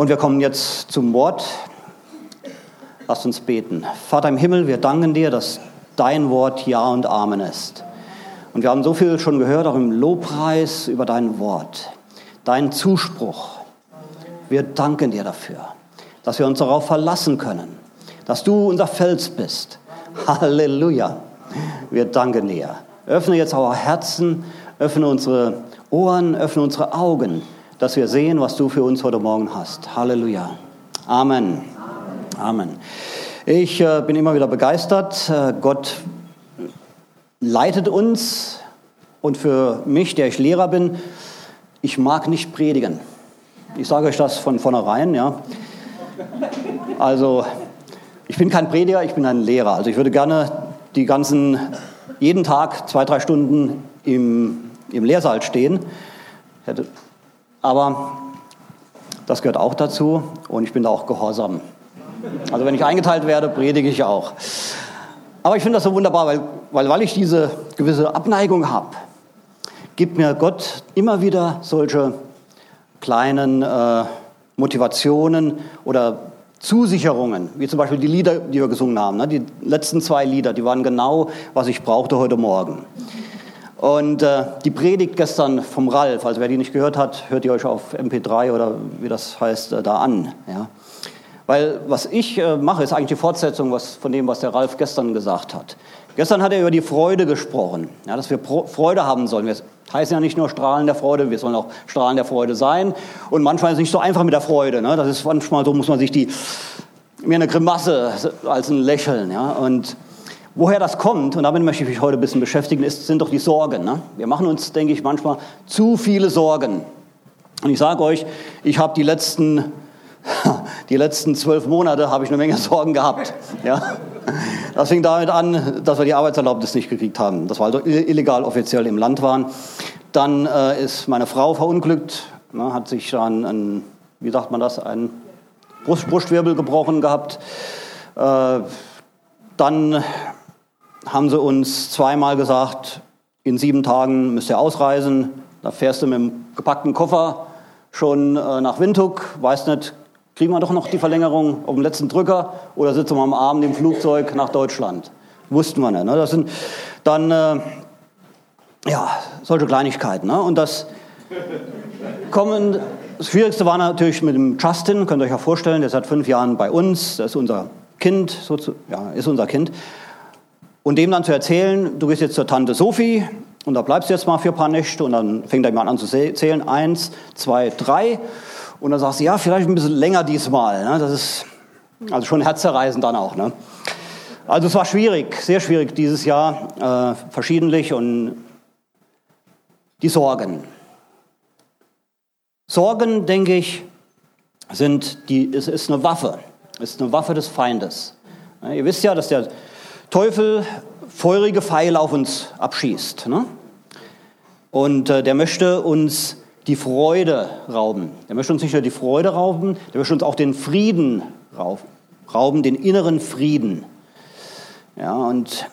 Und wir kommen jetzt zum Wort. Lasst uns beten. Vater im Himmel, wir danken dir, dass dein Wort Ja und Amen ist. Und wir haben so viel schon gehört, auch im Lobpreis über dein Wort, deinen Zuspruch. Wir danken dir dafür, dass wir uns darauf verlassen können, dass du unser Fels bist. Halleluja. Wir danken dir. Öffne jetzt our Herzen, öffne unsere Ohren, öffne unsere Augen, dass wir sehen, was du für uns heute Morgen hast. Halleluja. Amen. Amen. Ich äh, bin immer wieder begeistert. Äh, Gott leitet uns und für mich, der ich Lehrer bin, ich mag nicht predigen. Ich sage euch das von vornherein, ja. Also, ich bin kein Prediger, ich bin ein Lehrer. Also, ich würde gerne die ganzen, jeden Tag zwei, drei Stunden im, im Lehrsaal stehen. Aber das gehört auch dazu und ich bin da auch gehorsam. Also wenn ich eingeteilt werde, predige ich auch. Aber ich finde das so wunderbar, weil, weil, weil ich diese gewisse Abneigung habe, gibt mir Gott immer wieder solche kleinen äh, Motivationen oder Zusicherungen, wie zum Beispiel die Lieder, die wir gesungen haben. Ne? Die letzten zwei Lieder, die waren genau, was ich brauchte heute Morgen. Und äh, die Predigt gestern vom Ralf, also wer die nicht gehört hat, hört ihr euch auf MP3 oder wie das heißt, äh, da an. Ja? Weil was ich äh, mache, ist eigentlich die Fortsetzung was, von dem, was der Ralf gestern gesagt hat. Gestern hat er über die Freude gesprochen, ja, dass wir Pro Freude haben sollen. Wir heißen ja nicht nur Strahlen der Freude, wir sollen auch Strahlen der Freude sein. Und manchmal ist es nicht so einfach mit der Freude. Ne? Das ist manchmal so, muss man sich die, mir eine Grimasse als ein Lächeln. Ja? Und woher das kommt, und damit möchte ich mich heute ein bisschen beschäftigen, ist, sind doch die Sorgen. Ne? Wir machen uns, denke ich, manchmal zu viele Sorgen. Und ich sage euch, ich habe die letzten die letzten zwölf Monate habe ich eine Menge Sorgen gehabt. Ja. Das fing damit an, dass wir die Arbeitserlaubnis nicht gekriegt haben, dass wir also illegal offiziell im Land waren. Dann äh, ist meine Frau verunglückt, ne, hat sich dann, ein, wie sagt man das, ein Brust, Brustwirbel gebrochen gehabt. Äh, dann haben sie uns zweimal gesagt, in sieben Tagen müsst ihr ausreisen. Da fährst du mit dem gepackten Koffer schon äh, nach Windhoek, weißt nicht, kriegen wir doch noch die Verlängerung auf dem letzten Drücker oder sitzen wir am Abend im Flugzeug nach Deutschland. Wussten wir nicht. Ne? Das sind dann äh, ja, solche Kleinigkeiten. Ne? Und das kommen, das Schwierigste war natürlich mit dem Justin, könnt ihr euch ja vorstellen, der ist seit fünf Jahren bei uns, das ist unser Kind, so zu, ja, ist unser Kind. Und dem dann zu erzählen, du gehst jetzt zur Tante Sophie und da bleibst du jetzt mal für ein paar Nächte und dann fängt er mal an zu zählen, eins, zwei, drei. Und dann sagst du, ja, vielleicht ein bisschen länger diesmal. Ne? Das ist also schon herzzerreißend dann auch. Ne? Also es war schwierig, sehr schwierig dieses Jahr, äh, verschiedentlich und die Sorgen. Sorgen, denke ich, sind die, es ist eine Waffe, ist eine Waffe des Feindes. Ihr wisst ja, dass der Teufel feurige Pfeile auf uns abschießt. Ne? Und äh, der möchte uns die Freude rauben. Der möchte uns nicht nur die Freude rauben, der möchte uns auch den Frieden rauben, den inneren Frieden. Ja, und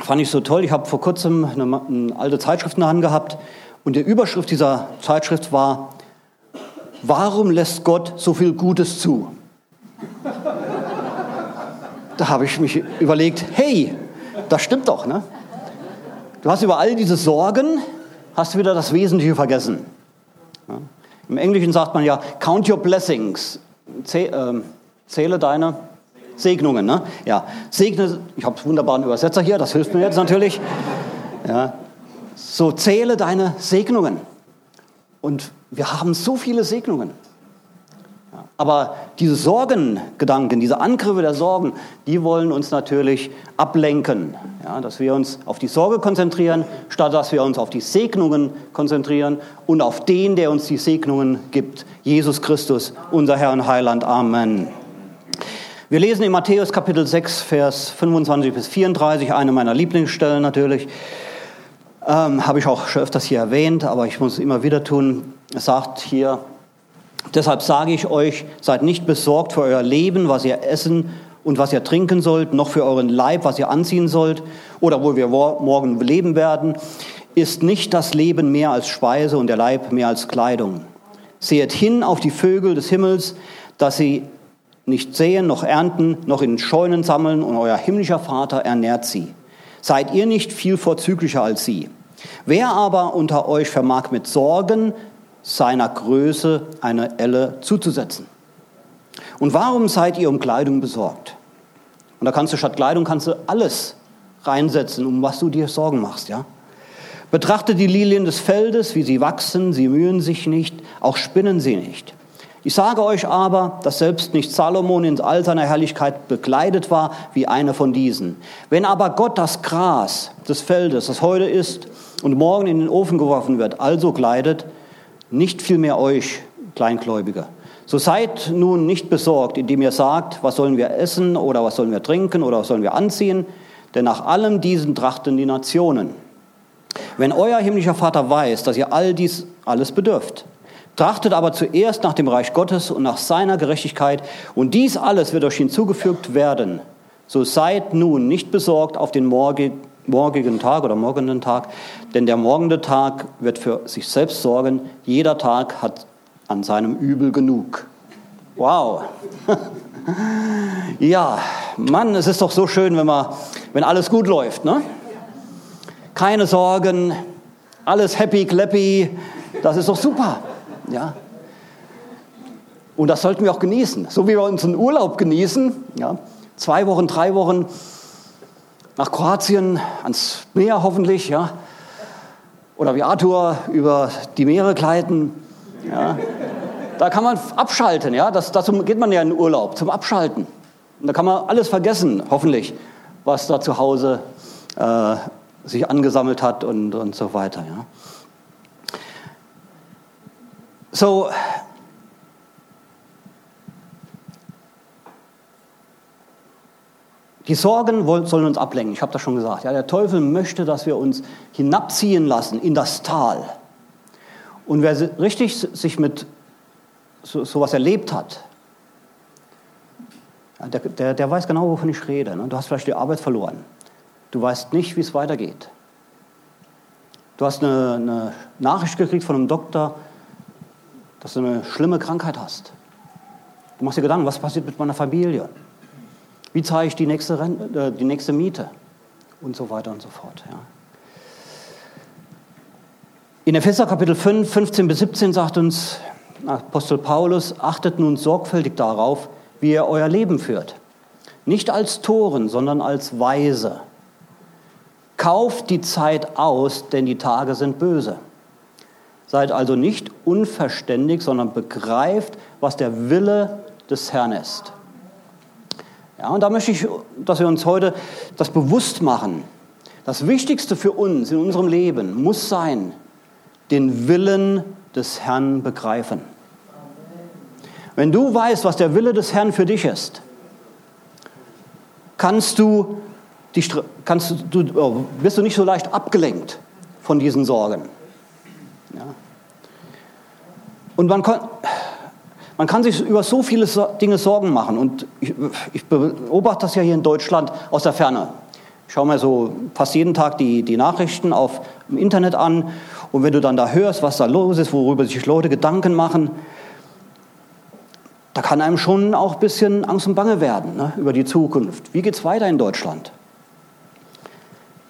fand ich so toll. Ich habe vor kurzem eine, eine alte Zeitschrift in der Hand gehabt und die Überschrift dieser Zeitschrift war, warum lässt Gott so viel Gutes zu? Da habe ich mich überlegt, hey, das stimmt doch, ne? Du hast über all diese Sorgen, hast du wieder das Wesentliche vergessen. Ja. Im Englischen sagt man ja, count your blessings. Ähm, zähle deine Segnungen. Ne? Ja, segne, ich habe wunderbaren Übersetzer hier, das hilft mir jetzt natürlich. Ja. So zähle deine Segnungen. Und wir haben so viele Segnungen. Aber diese Sorgengedanken, diese Angriffe der Sorgen, die wollen uns natürlich ablenken. Ja, dass wir uns auf die Sorge konzentrieren, statt dass wir uns auf die Segnungen konzentrieren und auf den, der uns die Segnungen gibt. Jesus Christus, unser Herr und Heiland. Amen. Wir lesen in Matthäus Kapitel 6, Vers 25 bis 34, eine meiner Lieblingsstellen natürlich. Ähm, Habe ich auch schon öfters hier erwähnt, aber ich muss es immer wieder tun. Es sagt hier, Deshalb sage ich euch, seid nicht besorgt für euer Leben, was ihr essen und was ihr trinken sollt, noch für euren Leib, was ihr anziehen sollt oder wo wir morgen leben werden. Ist nicht das Leben mehr als Speise und der Leib mehr als Kleidung? Sehet hin auf die Vögel des Himmels, dass sie nicht säen, noch ernten, noch in Scheunen sammeln, und euer himmlischer Vater ernährt sie. Seid ihr nicht viel vorzüglicher als sie? Wer aber unter euch vermag mit Sorgen seiner Größe eine Elle zuzusetzen? Und warum seid ihr um Kleidung besorgt? Und da kannst du statt Kleidung kannst du alles reinsetzen, um was du dir Sorgen machst, ja? Betrachtet die Lilien des Feldes, wie sie wachsen, sie mühen sich nicht, auch spinnen sie nicht. Ich sage euch aber, dass selbst nicht Salomon in all seiner Herrlichkeit bekleidet war wie eine von diesen. Wenn aber Gott das Gras des Feldes, das heute ist und morgen in den Ofen geworfen wird, also kleidet, nicht vielmehr euch, Kleingläubige. So seid nun nicht besorgt, indem ihr sagt, was sollen wir essen oder was sollen wir trinken oder was sollen wir anziehen, denn nach allem diesen trachten die Nationen. Wenn euer himmlischer Vater weiß, dass ihr all dies alles bedürft, Trachtet aber zuerst nach dem Reich Gottes und nach seiner Gerechtigkeit, und dies alles wird euch hinzugefügt werden. So seid nun nicht besorgt auf den morgigen Tag oder morgenden Tag, denn der morgende Tag wird für sich selbst sorgen. Jeder Tag hat an seinem Übel genug. Wow. ja, Mann, es ist doch so schön, wenn, man, wenn alles gut läuft. Ne? Keine Sorgen, alles happy, clappy, das ist doch super. Ja? Und das sollten wir auch genießen, so wie wir unseren Urlaub genießen. Ja? Zwei Wochen, drei Wochen nach Kroatien, ans Meer hoffentlich, ja? oder wie Arthur über die Meere gleiten. Ja? Da kann man abschalten, ja? Das, dazu geht man ja in den Urlaub, zum Abschalten. Und da kann man alles vergessen, hoffentlich, was da zu Hause äh, sich angesammelt hat und, und so weiter. Ja? So, die Sorgen sollen uns ablenken, ich habe das schon gesagt. Ja, der Teufel möchte, dass wir uns hinabziehen lassen in das Tal. Und wer richtig sich mit so, sowas erlebt hat, der, der, der, weiß genau, wovon ich rede. Ne? Du hast vielleicht die Arbeit verloren. Du weißt nicht, wie es weitergeht. Du hast eine, eine Nachricht gekriegt von einem Doktor, dass du eine schlimme Krankheit hast. Du machst dir Gedanken, was passiert mit meiner Familie? Wie zahle ich die nächste, Rente, äh, die nächste Miete? Und so weiter und so fort. Ja. In Epheser Kapitel 5, 15 bis 17 sagt uns Apostel Paulus, achtet nun sorgfältig darauf, wie ihr euer Leben führt. Nicht als Toren, sondern als Weise. Kauft die Zeit aus, denn die Tage sind böse. Seid also nicht unverständig, sondern begreift, was der Wille des Herrn ist. Ja, und da möchte ich, dass wir uns heute das bewusst machen. Das Wichtigste für uns in unserem Leben muss sein, den Willen des Herrn begreifen. Wenn du weißt, was der Wille des Herrn für dich ist, kannst du, die, kannst du, oh, bist du nicht so leicht abgelenkt von diesen Sorgen. Ja. Und man kann, man kann sich über so viele Dinge Sorgen machen. Und ich, ich beobachte das ja hier in Deutschland aus der Ferne. Ich schaue mir so fast jeden Tag die, die Nachrichten auf im Internet an. Und wenn du dann da hörst, was da los ist, worüber sich Leute Gedanken machen, da kann einem schon auch ein bisschen Angst und Bange werden ne, über die Zukunft. Wie geht es weiter in Deutschland?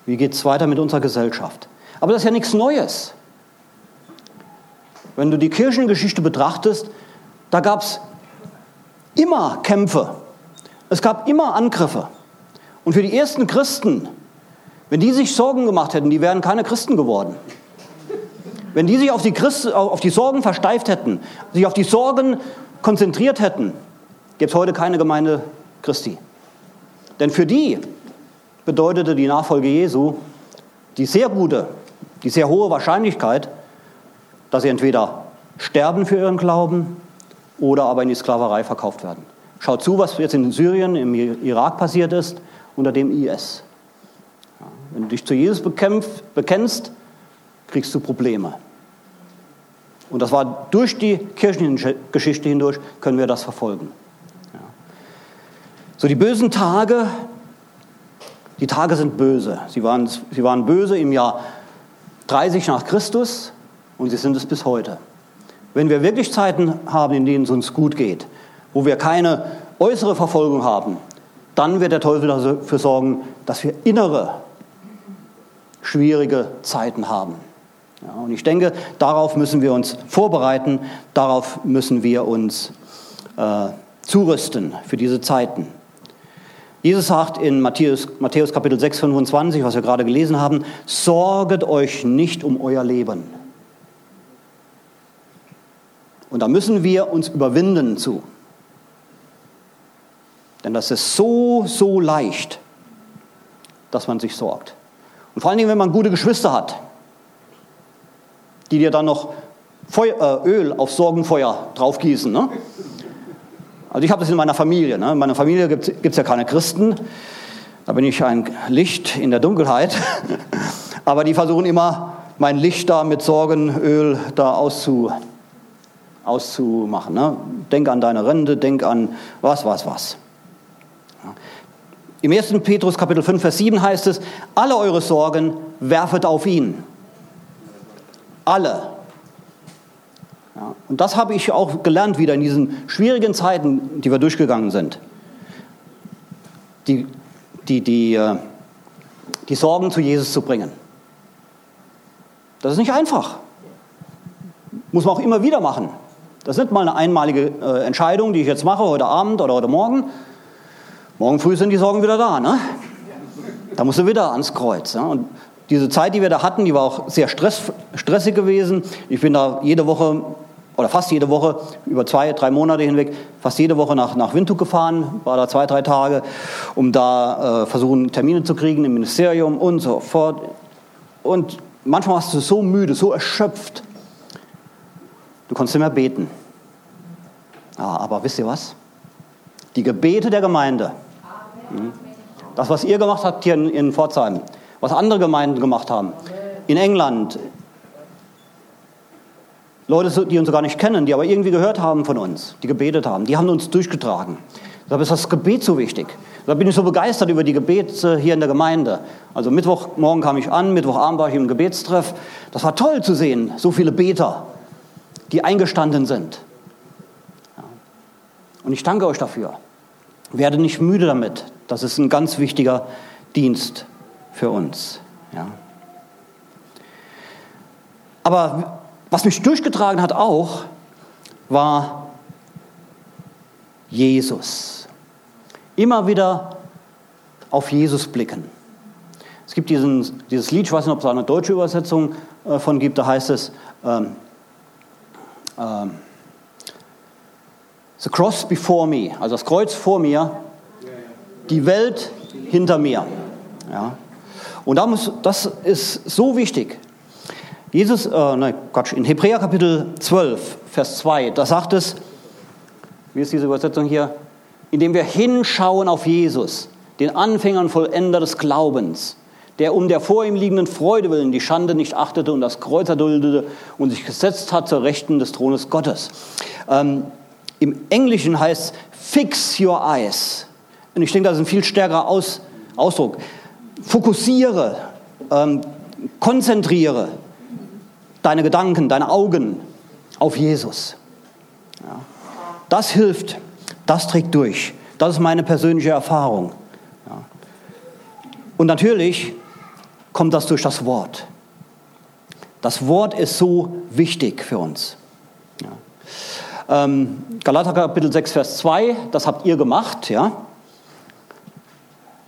Wie geht es weiter mit unserer Gesellschaft? Aber das ist ja nichts Neues. Wenn du die Kirchengeschichte betrachtest, da gab es immer Kämpfe. Es gab immer Angriffe. Und für die ersten Christen, wenn die sich Sorgen gemacht hätten, die wären keine Christen geworden. Wenn die sich auf die, Christ, auf die Sorgen versteift hätten, sich auf die Sorgen konzentriert hätten, gäbe es heute keine Gemeinde Christi. Denn für die bedeutete die Nachfolge Jesu die sehr gute, die sehr hohe Wahrscheinlichkeit, dass sie entweder sterben für ihren Glauben oder aber in die Sklaverei verkauft werden. Schaut zu, was jetzt in Syrien, im Irak passiert ist, unter dem IS. wenn du dich zu Jesus bekämpft, bekennst, kriegst du Probleme. Und das war durch die Kirchengeschichte hindurch, können wir das verfolgen. So, die bösen Tage, die Tage sind böse. Sie waren, sie waren böse im Jahr 30 nach Christus und sie sind es bis heute. Wenn wir wirklich Zeiten haben, in denen es uns gut geht, wo wir keine äußere Verfolgung haben, dann wird der Teufel dafür sorgen, dass wir innere, schwierige Zeiten haben. Ja, und ich denke, darauf müssen wir uns vorbereiten, darauf müssen wir uns äh, zurüsten für diese Zeiten. Jesus sagt in Matthäus, Matthäus Kapitel 6, 25, was wir gerade gelesen haben, sorget euch nicht um euer Leben. Und da müssen wir uns überwinden zu. Denn das ist so, so leicht, dass man sich sorgt. Und vor allen Dingen, wenn man gute Geschwister hat, die dir dann noch Feuer, äh, Öl auf Sorgenfeuer draufgießen. Ne? Also ich habe das in meiner Familie. Ne? In meiner Familie gibt es ja keine Christen. Da bin ich ein Licht in der Dunkelheit. Aber die versuchen immer, mein Licht da mit Sorgenöl da auszu, auszumachen. Ne? Denk an deine Rente, denk an was, was, was. Im 1. Petrus Kapitel 5, Vers 7 heißt es, alle eure Sorgen werfet auf ihn. Alle. Ja, und das habe ich auch gelernt wieder in diesen schwierigen Zeiten, die wir durchgegangen sind. Die, die, die, äh, die Sorgen zu Jesus zu bringen. Das ist nicht einfach. Muss man auch immer wieder machen. Das ist nicht mal eine einmalige äh, Entscheidung, die ich jetzt mache, heute Abend oder heute Morgen. Morgen früh sind die Sorgen wieder da. Ne? Da musst du wieder ans Kreuz. Ne? Und diese Zeit, die wir da hatten, die war auch sehr stress, stressig gewesen. Ich bin da jede Woche oder fast jede Woche, über zwei, drei Monate hinweg, fast jede Woche nach, nach Windhoek gefahren, war da zwei, drei Tage, um da äh, versuchen, Termine zu kriegen im Ministerium und so fort. Und manchmal warst du so müde, so erschöpft, du konntest mehr beten. Ja, aber wisst ihr was? Die Gebete der Gemeinde, hm, das, was ihr gemacht habt hier in, in Pforzheim, was andere Gemeinden gemacht haben, in England, Leute, die uns gar nicht kennen, die aber irgendwie gehört haben von uns, die gebetet haben, die haben uns durchgetragen. Deshalb ist das Gebet so wichtig. Da bin ich so begeistert über die Gebete hier in der Gemeinde. Also Mittwochmorgen kam ich an, Mittwochabend war ich im Gebetstreff. Das war toll zu sehen, so viele Beter, die eingestanden sind. Und ich danke euch dafür. Werde nicht müde damit. Das ist ein ganz wichtiger Dienst für uns. Ja. Aber was mich durchgetragen hat auch, war Jesus. Immer wieder auf Jesus blicken. Es gibt diesen, dieses Lied, ich weiß nicht, ob es eine deutsche Übersetzung äh, von gibt, da heißt es ähm, ähm, The cross before me, also das Kreuz vor mir, die Welt hinter mir. Ja. Und da muss, das ist so wichtig. Jesus, äh, nein, Quatsch, in Hebräer Kapitel 12, Vers 2, da sagt es, wie ist diese Übersetzung hier? Indem wir hinschauen auf Jesus, den Anfänger und Vollender des Glaubens, der um der vor ihm liegenden Freude willen die Schande nicht achtete und das Kreuz erduldete und sich gesetzt hat zur Rechten des Thrones Gottes. Ähm, Im Englischen heißt fix your eyes. Und ich denke, das ist ein viel stärkerer Aus, Ausdruck. Fokussiere, ähm, konzentriere, deine Gedanken, deine Augen auf Jesus. Ja. Das hilft, das trägt durch. Das ist meine persönliche Erfahrung. Ja. Und natürlich kommt das durch das Wort. Das Wort ist so wichtig für uns. Ja. Ähm, Galater Kapitel 6, Vers 2, das habt ihr gemacht, ja.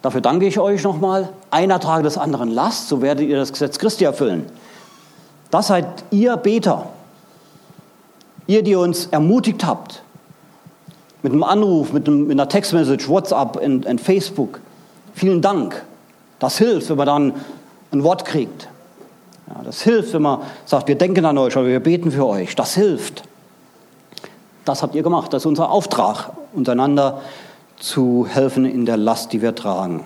Dafür danke ich euch nochmal. Einer trage des anderen Last, so werdet ihr das Gesetz Christi erfüllen. Das seid ihr Beter. Ihr, die uns ermutigt habt. Mit einem Anruf, mit, einem, mit einer Textmessage, WhatsApp und, Facebook. Vielen Dank. Das hilft, wenn man dann ein Wort kriegt. Ja, das hilft, wenn man sagt, wir denken an euch oder wir beten für euch. Das hilft. Das habt ihr gemacht. Das ist unser Auftrag, untereinander zu helfen in der Last, die wir tragen.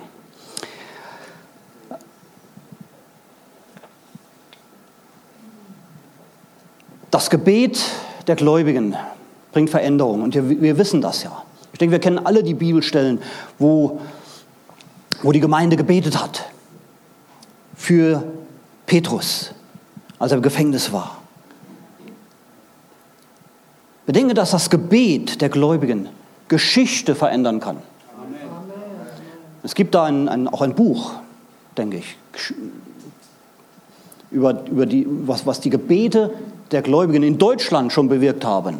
Das Gebet der Gläubigen bringt Veränderung und wir, wir, wissen das ja. Ich denke, wir kennen alle die Bibelstellen, wo, wo die Gemeinde gebetet hat für Petrus, als er im Gefängnis war. Bedenke, dass das Gebet der Gläubigen Geschichte verändern kann. Amen. Es gibt da ein, ein, auch ein Buch, denke ich, über, über die, was, was die Gebete der Gläubigen in Deutschland schon bewirkt haben,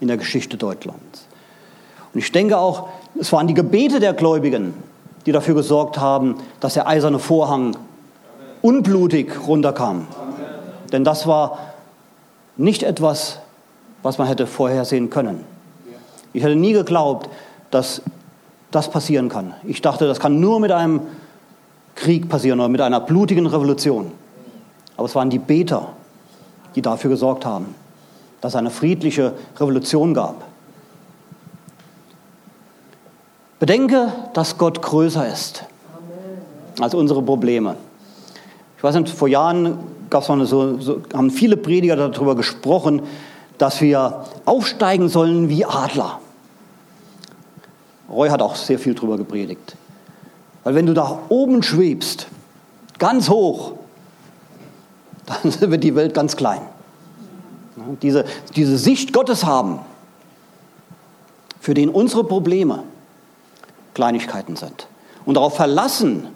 in der Geschichte Deutschlands. Und ich denke auch, es waren die Gebete der Gläubigen, die dafür gesorgt haben, dass der eiserne Vorhang unblutig runterkam. Denn das war nicht etwas, was man hätte vorhersehen können. Ich hätte nie geglaubt, dass das passieren kann. Ich dachte, das kann nur mit einem Krieg passieren oder mit einer blutigen Revolution. Aber es waren die Beter, die dafür gesorgt haben, dass es eine friedliche Revolution gab. Bedenke, dass Gott größer ist als unsere Probleme. Ich weiß nicht, vor Jahren gab's noch eine, so, so, haben viele Prediger darüber gesprochen, dass wir aufsteigen sollen wie Adler. Roy hat auch sehr viel darüber gepredigt. Weil wenn du da oben schwebst, ganz hoch, dann wird die Welt ganz klein. Diese, diese Sicht Gottes haben, für den unsere Probleme Kleinigkeiten sind. Und darauf verlassen,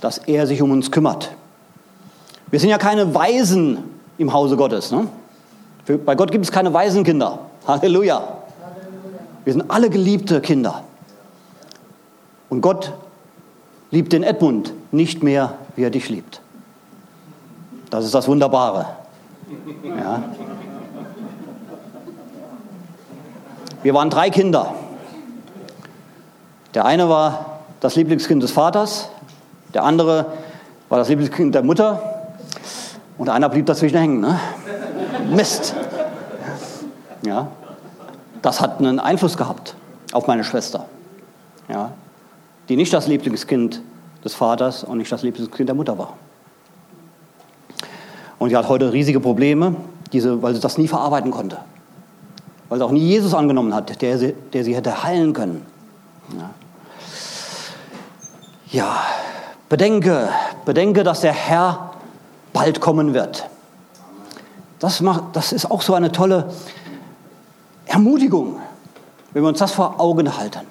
dass er sich um uns kümmert. Wir sind ja keine Weisen im Hause Gottes. Ne? Bei Gott gibt es keine Waisenkinder. Halleluja. Wir sind alle geliebte Kinder. Und Gott liebt den Edmund nicht mehr, wie er dich liebt. Das ist das Wunderbare. Ja. Wir waren drei Kinder. Der eine war das Lieblingskind des Vaters, der andere war das Lieblingskind der Mutter und einer blieb dazwischen hängen. Ne? Mist. Ja. Das hat einen Einfluss gehabt auf meine Schwester, ja. die nicht das Lieblingskind des Vaters und nicht das Lieblingskind der Mutter war. Und sie hat heute riesige Probleme, diese, weil sie das nie verarbeiten konnte. Weil sie auch nie Jesus angenommen hat, der sie, der sie hätte heilen können. Ja. Ja, bedenke, bedenke, dass der Herr bald kommen wird. Das, macht, das ist auch so eine tolle Ermutigung, wenn wir uns das vor Augen halten.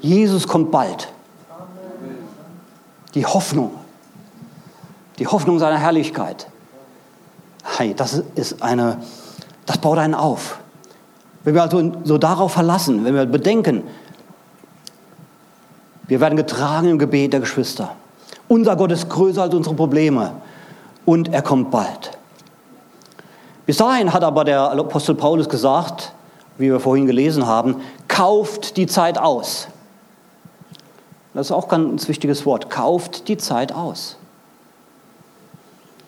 Jesus kommt bald. Die Hoffnung die Hoffnung seiner Herrlichkeit. Hey, das ist eine, das baut einen auf. Wenn wir also so darauf verlassen, wenn wir bedenken, wir werden getragen im Gebet der Geschwister. Unser Gott ist größer als unsere Probleme und er kommt bald. Bis dahin hat aber der Apostel Paulus gesagt, wie wir vorhin gelesen haben, kauft die Zeit aus. Das ist auch ein ganz wichtiges Wort. Kauft die Zeit aus.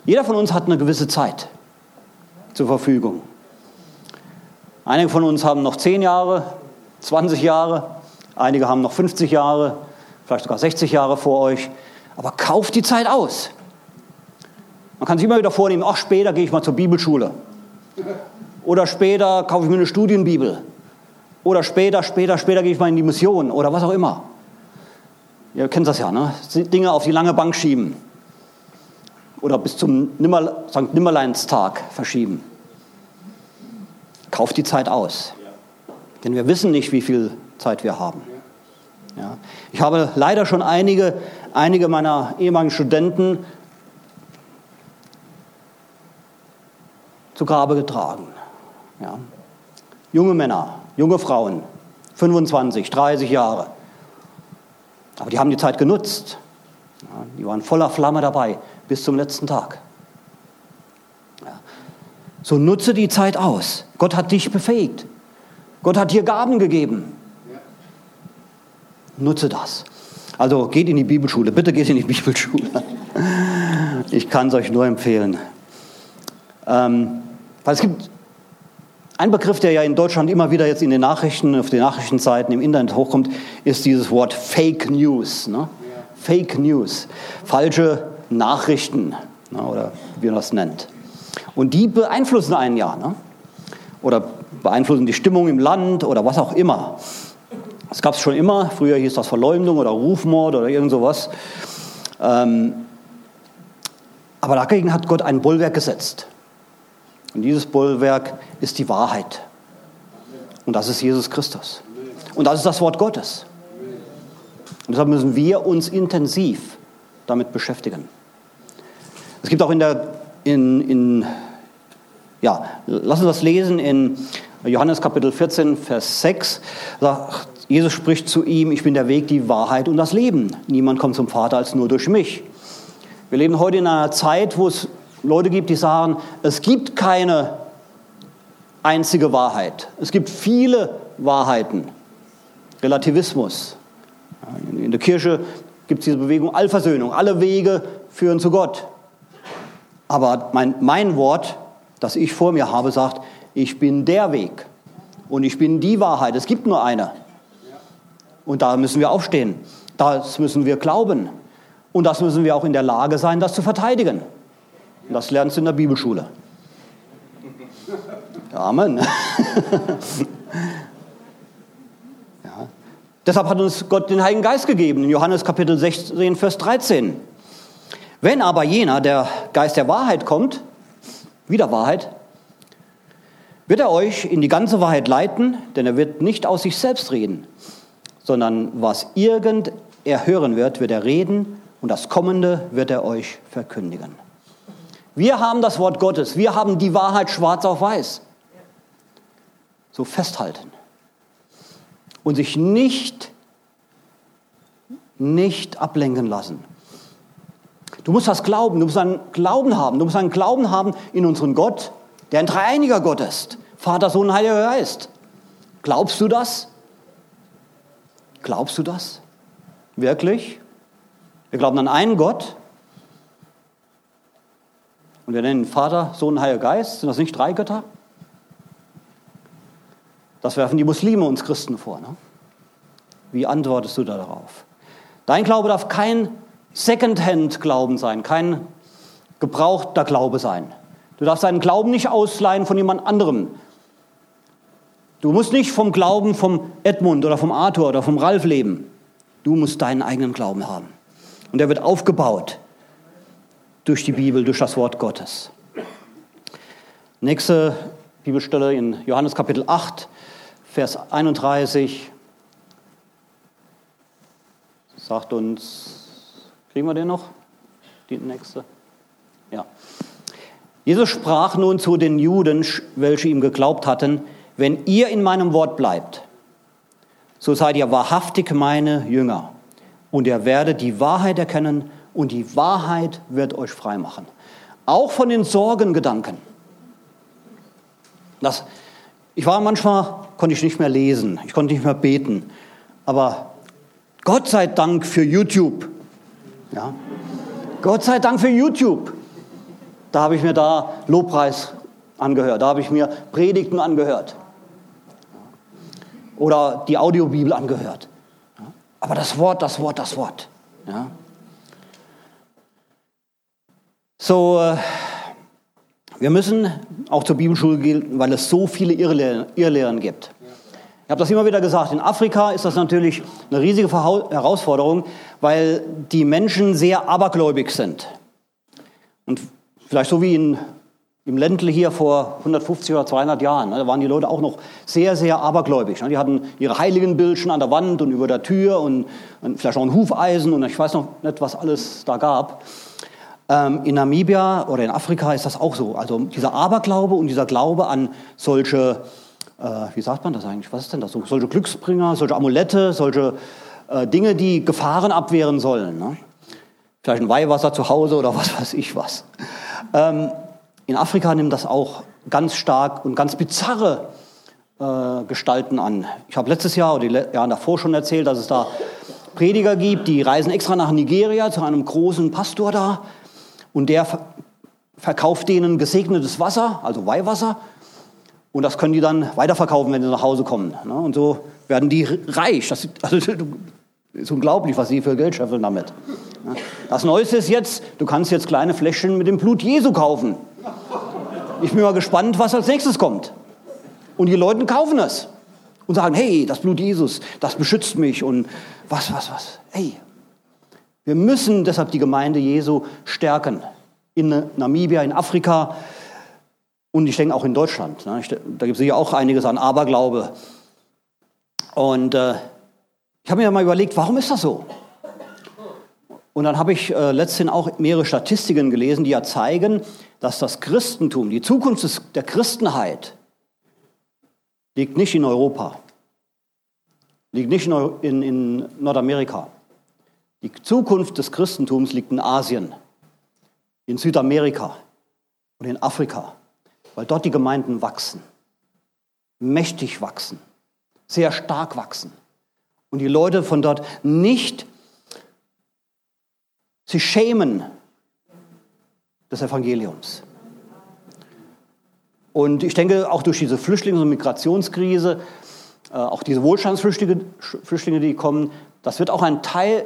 Jeder von uns hat eine gewisse Zeit zur Verfügung. Einige von uns haben noch 10 Jahre, 20 Jahre, einige haben noch 50 Jahre, vielleicht sogar 60 Jahre vor euch. Aber kauft die Zeit aus. Man kann sich immer wieder vornehmen, ach, später gehe ich mal zur Bibelschule. Oder später kaufe ich mir eine Studienbibel. Oder später, später, später gehe ich mal in die Mission oder was auch immer. Ihr kennt das ja, ne? Dinge auf die lange Bank schieben oder bis zum Nimmer, St. Nimmerleinstag verschieben. Kauft die Zeit aus. Denn wir wissen nicht, wie viel Zeit wir haben. Ja. Ich habe leider schon einige, einige meiner ehemaligen Studenten zu Grabe getragen. Ja. Junge Männer, junge Frauen, 25, 30 Jahre. Aber die haben die Zeit genutzt. Ja, die waren voller Flamme dabei bis zum letzten Tag. Ja. So nutze die Zeit aus. Gott hat dich befähigt. Gott hat dir Gaben gegeben. Nutze das. Also geht in die Bibelschule. Bitte geht in die Bibelschule. Ich kann es euch nur empfehlen. Ähm, weil es gibt einen Begriff, der ja in Deutschland immer wieder jetzt in den Nachrichten, auf den Nachrichtenseiten im Internet hochkommt, ist dieses Wort Fake News. Ne? Fake News. Falsche Nachrichten ne, oder wie man das nennt. Und die beeinflussen einen ja. Ne? Oder beeinflussen die Stimmung im Land oder was auch immer. Das gab es schon immer. Früher hieß das Verleumdung oder Rufmord oder irgend sowas. Ähm, aber dagegen hat Gott ein Bollwerk gesetzt. Und dieses Bollwerk ist die Wahrheit. Und das ist Jesus Christus. Und das ist das Wort Gottes. Und deshalb müssen wir uns intensiv damit beschäftigen. Es gibt auch in der, in, in, ja, lass uns das lesen in Johannes Kapitel 14, Vers 6. Sagt, Jesus spricht zu ihm, ich bin der Weg, die Wahrheit und das Leben. Niemand kommt zum Vater als nur durch mich. Wir leben heute in einer Zeit, wo es Leute gibt, die sagen, es gibt keine einzige Wahrheit. Es gibt viele Wahrheiten. Relativismus. In der Kirche gibt es diese Bewegung Allversöhnung. Alle Wege führen zu Gott. Aber mein, mein Wort, das ich vor mir habe, sagt, ich bin der Weg und ich bin die Wahrheit. Es gibt nur eine. Und da müssen wir aufstehen. Das müssen wir glauben. Und das müssen wir auch in der Lage sein, das zu verteidigen. Und das lernst du in der Bibelschule. Amen. ja. Deshalb hat uns Gott den Heiligen Geist gegeben, in Johannes Kapitel 16, Vers 13. Wenn aber jener, der Geist der Wahrheit kommt, wieder Wahrheit, wird er euch in die ganze Wahrheit leiten, denn er wird nicht aus sich selbst reden, sondern was irgend er hören wird, wird er reden und das Kommende wird er euch verkündigen. Wir haben das Wort Gottes, wir haben die Wahrheit schwarz auf weiß. So festhalten. Und sich nicht, nicht ablenken lassen. Du musst das glauben, du musst einen Glauben haben, du musst einen Glauben haben in unseren Gott, der ein dreieiniger Gott ist. Vater, Sohn, Heiliger Geist. Glaubst du das? Glaubst du das? Wirklich? Wir glauben an einen Gott, und wir nennen Vater, Sohn, Heiliger Geist. Sind das nicht drei Götter? Das werfen die Muslime uns Christen vor. Ne? Wie antwortest du da darauf? Dein Glaube darf kein Secondhand-Glauben sein, kein gebrauchter Glaube sein. Du darfst deinen Glauben nicht ausleihen von jemand anderem. Du musst nicht vom Glauben vom Edmund oder vom Arthur oder vom Ralf leben. Du musst deinen eigenen Glauben haben. Und der wird aufgebaut durch die Bibel, durch das Wort Gottes. Nächste Bibelstelle in Johannes Kapitel 8, Vers 31 sagt uns, kriegen wir den noch? Die nächste? Ja. Jesus sprach nun zu den Juden, welche ihm geglaubt hatten, wenn ihr in meinem Wort bleibt, so seid ihr wahrhaftig meine Jünger und ihr werdet die Wahrheit erkennen und die Wahrheit wird euch frei machen. Auch von den Sorgengedanken. Das, ich war manchmal, konnte ich nicht mehr lesen, ich konnte nicht mehr beten, aber Gott sei Dank für YouTube. Ja? Gott sei Dank für YouTube. Da habe ich mir da Lobpreis angehört, da habe ich mir Predigten angehört oder die Audiobibel angehört. Aber das Wort, das Wort, das Wort. Ja? So, äh, wir müssen auch zur Bibelschule gehen, weil es so viele Irrlehren gibt. Ich habe das immer wieder gesagt, in Afrika ist das natürlich eine riesige Herausforderung, weil die Menschen sehr abergläubig sind. Und vielleicht so wie in, im Ländle hier vor 150 oder 200 Jahren, ne, da waren die Leute auch noch sehr, sehr abergläubig. Ne. Die hatten ihre Heiligenbildchen an der Wand und über der Tür und, vielleicht auch ein Hufeisen und ich weiß noch nicht, was alles da gab. Ähm, in Namibia oder in Afrika ist das auch so. Also dieser Aberglaube und dieser Glaube an solche, äh, wie sagt man das eigentlich? Was ist denn das? So, solche Glücksbringer, solche Amulette, solche äh, Dinge, die Gefahren abwehren sollen. Ne? Vielleicht ein Weihwasser zu Hause oder was weiß ich was. Ähm, in Afrika nimmt das auch ganz stark und ganz bizarre äh, Gestalten an. Ich habe letztes Jahr oder die Jahre davor schon erzählt, dass es da Prediger gibt, die reisen extra nach Nigeria zu einem großen Pastor da, und der verkauft denen gesegnetes Wasser, also Weihwasser. Und das können die dann weiterverkaufen, wenn sie nach Hause kommen. Ne? Und so werden die reich. Das also, ist unglaublich, was sie für Geld scheffeln damit. Ne? Das Neueste ist jetzt, du kannst jetzt kleine Fläschchen mit dem Blut Jesu kaufen. Ich bin mal gespannt, was als nächstes kommt. Und die Leute kaufen es und sagen, hey, das Blut Jesus, das beschützt mich und was, was, was. Hey, wir müssen deshalb die Gemeinde Jesu stärken. In Namibia, in Afrika. Und ich denke auch in Deutschland. Ne? Da gibt es sicher auch einiges an Aberglaube. Und äh, ich habe mir mal überlegt, warum ist das so? Und dann habe ich äh, letztens auch mehrere Statistiken gelesen, die ja zeigen, dass das Christentum, die Zukunft der Christenheit, liegt nicht in Europa, liegt nicht in, in Nordamerika. Die Zukunft des Christentums liegt in Asien, in Südamerika und in Afrika, weil dort die Gemeinden wachsen, mächtig wachsen, sehr stark wachsen. Und die Leute von dort nicht sich schämen des Evangeliums. Und ich denke, auch durch diese Flüchtlings- und Migrationskrise, äh, auch diese Wohlstandsflüchtlinge, Flüchtlinge, die kommen, das wird auch ein Teil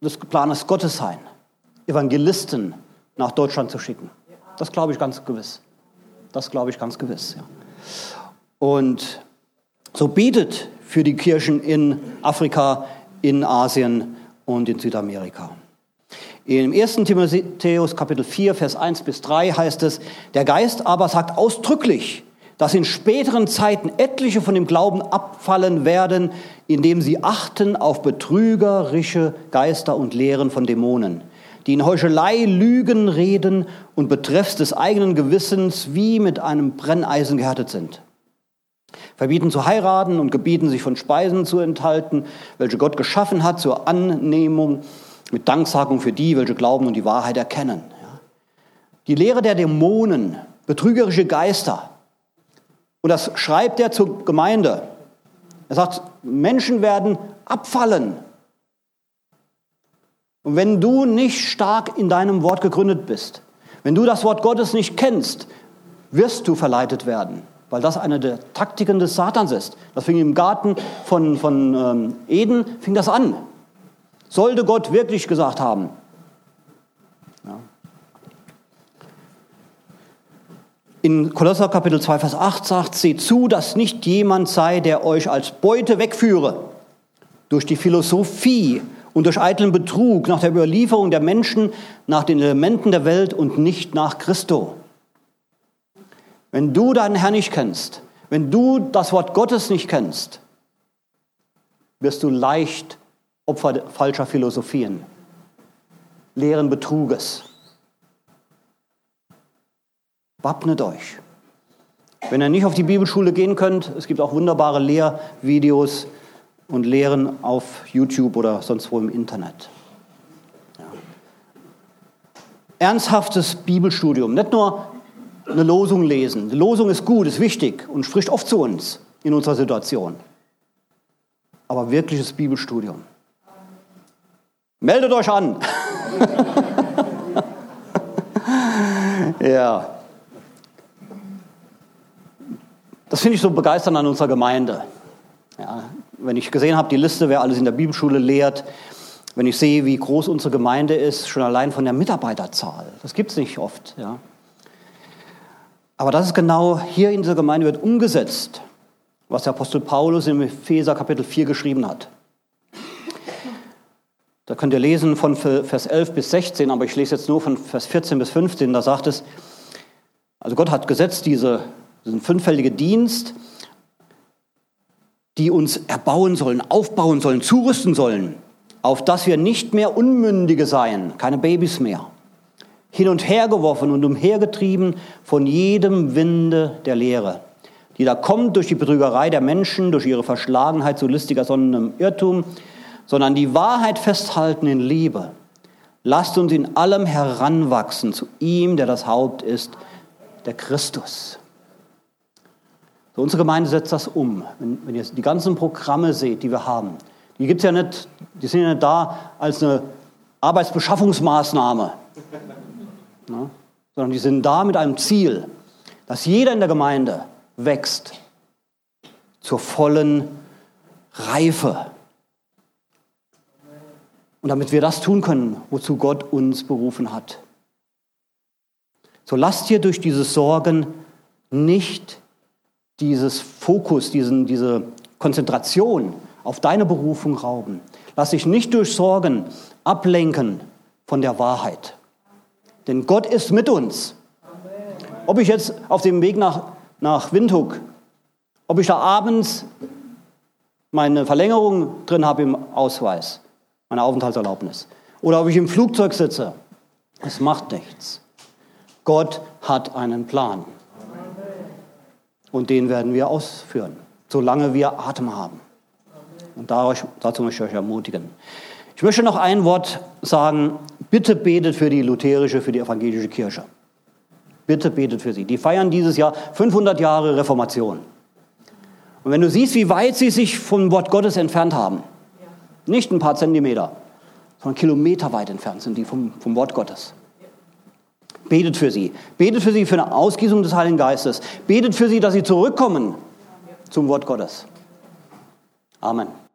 des Planes Gottes sein, Evangelisten nach Deutschland zu schicken. Das glaube ich ganz gewiss. Das glaube ich ganz gewiss. Ja. Und so bietet für die Kirchen in Afrika, in Asien und in Südamerika. Im 1. Timotheus Kapitel 4, Vers 1 bis 3 heißt es, der Geist aber sagt ausdrücklich, dass in späteren Zeiten etliche von dem Glauben abfallen werden, indem sie achten auf betrügerische Geister und Lehren von Dämonen, die in Heuchelei Lügen reden und betreffs des eigenen Gewissens wie mit einem Brenneisen gehärtet sind. Verbieten zu heiraten und gebieten sich von Speisen zu enthalten, welche Gott geschaffen hat zur Annehmung mit Danksagung für die, welche glauben und die Wahrheit erkennen. Die Lehre der Dämonen, betrügerische Geister. Und das schreibt er zur Gemeinde. Er sagt, Menschen werden abfallen. Und wenn du nicht stark in deinem Wort gegründet bist, wenn du das Wort Gottes nicht kennst, wirst du verleitet werden, weil das eine der Taktiken des Satans ist. Das fing im Garten von, von ähm, Eden, fing das an. Sollte Gott wirklich gesagt haben. Ja. In Kolosser Kapitel 2, Vers 8 sagt, seht zu, dass nicht jemand sei, der euch als Beute wegführe, durch die Philosophie und durch eitlen Betrug, nach der Überlieferung der Menschen, nach den Elementen der Welt und nicht nach Christo. Wenn du deinen Herrn nicht kennst, wenn du das Wort Gottes nicht kennst, wirst du leicht Opfer falscher Philosophien, leeren Betruges. Wappnet euch. Wenn ihr nicht auf die Bibelschule gehen könnt, es gibt auch wunderbare Lehrvideos und Lehren auf YouTube oder sonst wo im Internet. Ja. Ernsthaftes Bibelstudium, nicht nur eine Losung lesen. Die Losung ist gut, ist wichtig und spricht oft zu uns in unserer Situation. Aber wirkliches Bibelstudium. Meldet euch an. ja. Das finde ich so begeisternd an unserer Gemeinde. Ja, wenn ich gesehen habe, die Liste, wer alles in der Bibelschule lehrt, wenn ich sehe, wie groß unsere Gemeinde ist, schon allein von der Mitarbeiterzahl. Das gibt es nicht oft. Ja. Aber das ist genau hier in dieser Gemeinde wird umgesetzt, was der Apostel Paulus im Epheser Kapitel 4 geschrieben hat. Da könnt ihr lesen von Vers 11 bis 16, aber ich lese jetzt nur von Vers 14 bis 15. Da sagt es, also Gott hat gesetzt diese, diesen fünffältigen Dienst, die uns erbauen sollen, aufbauen sollen, zurüsten sollen, auf dass wir nicht mehr Unmündige seien, keine Babys mehr, hin und her geworfen und umhergetrieben von jedem Winde der Lehre, die da kommt durch die Betrügerei der Menschen, durch ihre Verschlagenheit zu listiger Sonnen Irrtum, sondern die Wahrheit festhalten in Liebe. Lasst uns in allem heranwachsen zu ihm, der das Haupt ist, der Christus. So, unsere Gemeinde setzt das um. Wenn, wenn ihr die ganzen Programme seht, die wir haben, die gibt's ja nicht, die sind ja nicht da als eine Arbeitsbeschaffungsmaßnahme, ne? sondern die sind da mit einem Ziel, dass jeder in der Gemeinde wächst zur vollen Reife. Und damit wir das tun können, wozu Gott uns berufen hat. So lasst dir durch diese Sorgen nicht dieses Fokus, diesen, diese Konzentration auf deine Berufung rauben. Lass dich nicht durch Sorgen ablenken von der Wahrheit. Denn Gott ist mit uns. Ob ich jetzt auf dem Weg nach, nach Windhoek, ob ich da abends meine Verlängerung drin habe im Ausweis, meine Aufenthaltserlaubnis, oder ob ich im Flugzeug sitze, es macht nichts. Gott hat einen Plan. Und den werden wir ausführen, solange wir Atem haben. Und dazu möchte ich euch ermutigen. Ich möchte noch ein Wort sagen. Bitte betet für die lutherische, für die evangelische Kirche. Bitte betet für sie. Die feiern dieses Jahr 500 Jahre Reformation. Und wenn du siehst, wie weit sie sich vom Wort Gottes entfernt haben, nicht ein paar Zentimeter, sondern kilometerweit entfernt sind die vom, vom Wort Gottes. Betet für sie. Betet für sie für eine Ausgießung des Heiligen Geistes. Betet für sie, dass sie zurückkommen zum Wort Gottes. Amen.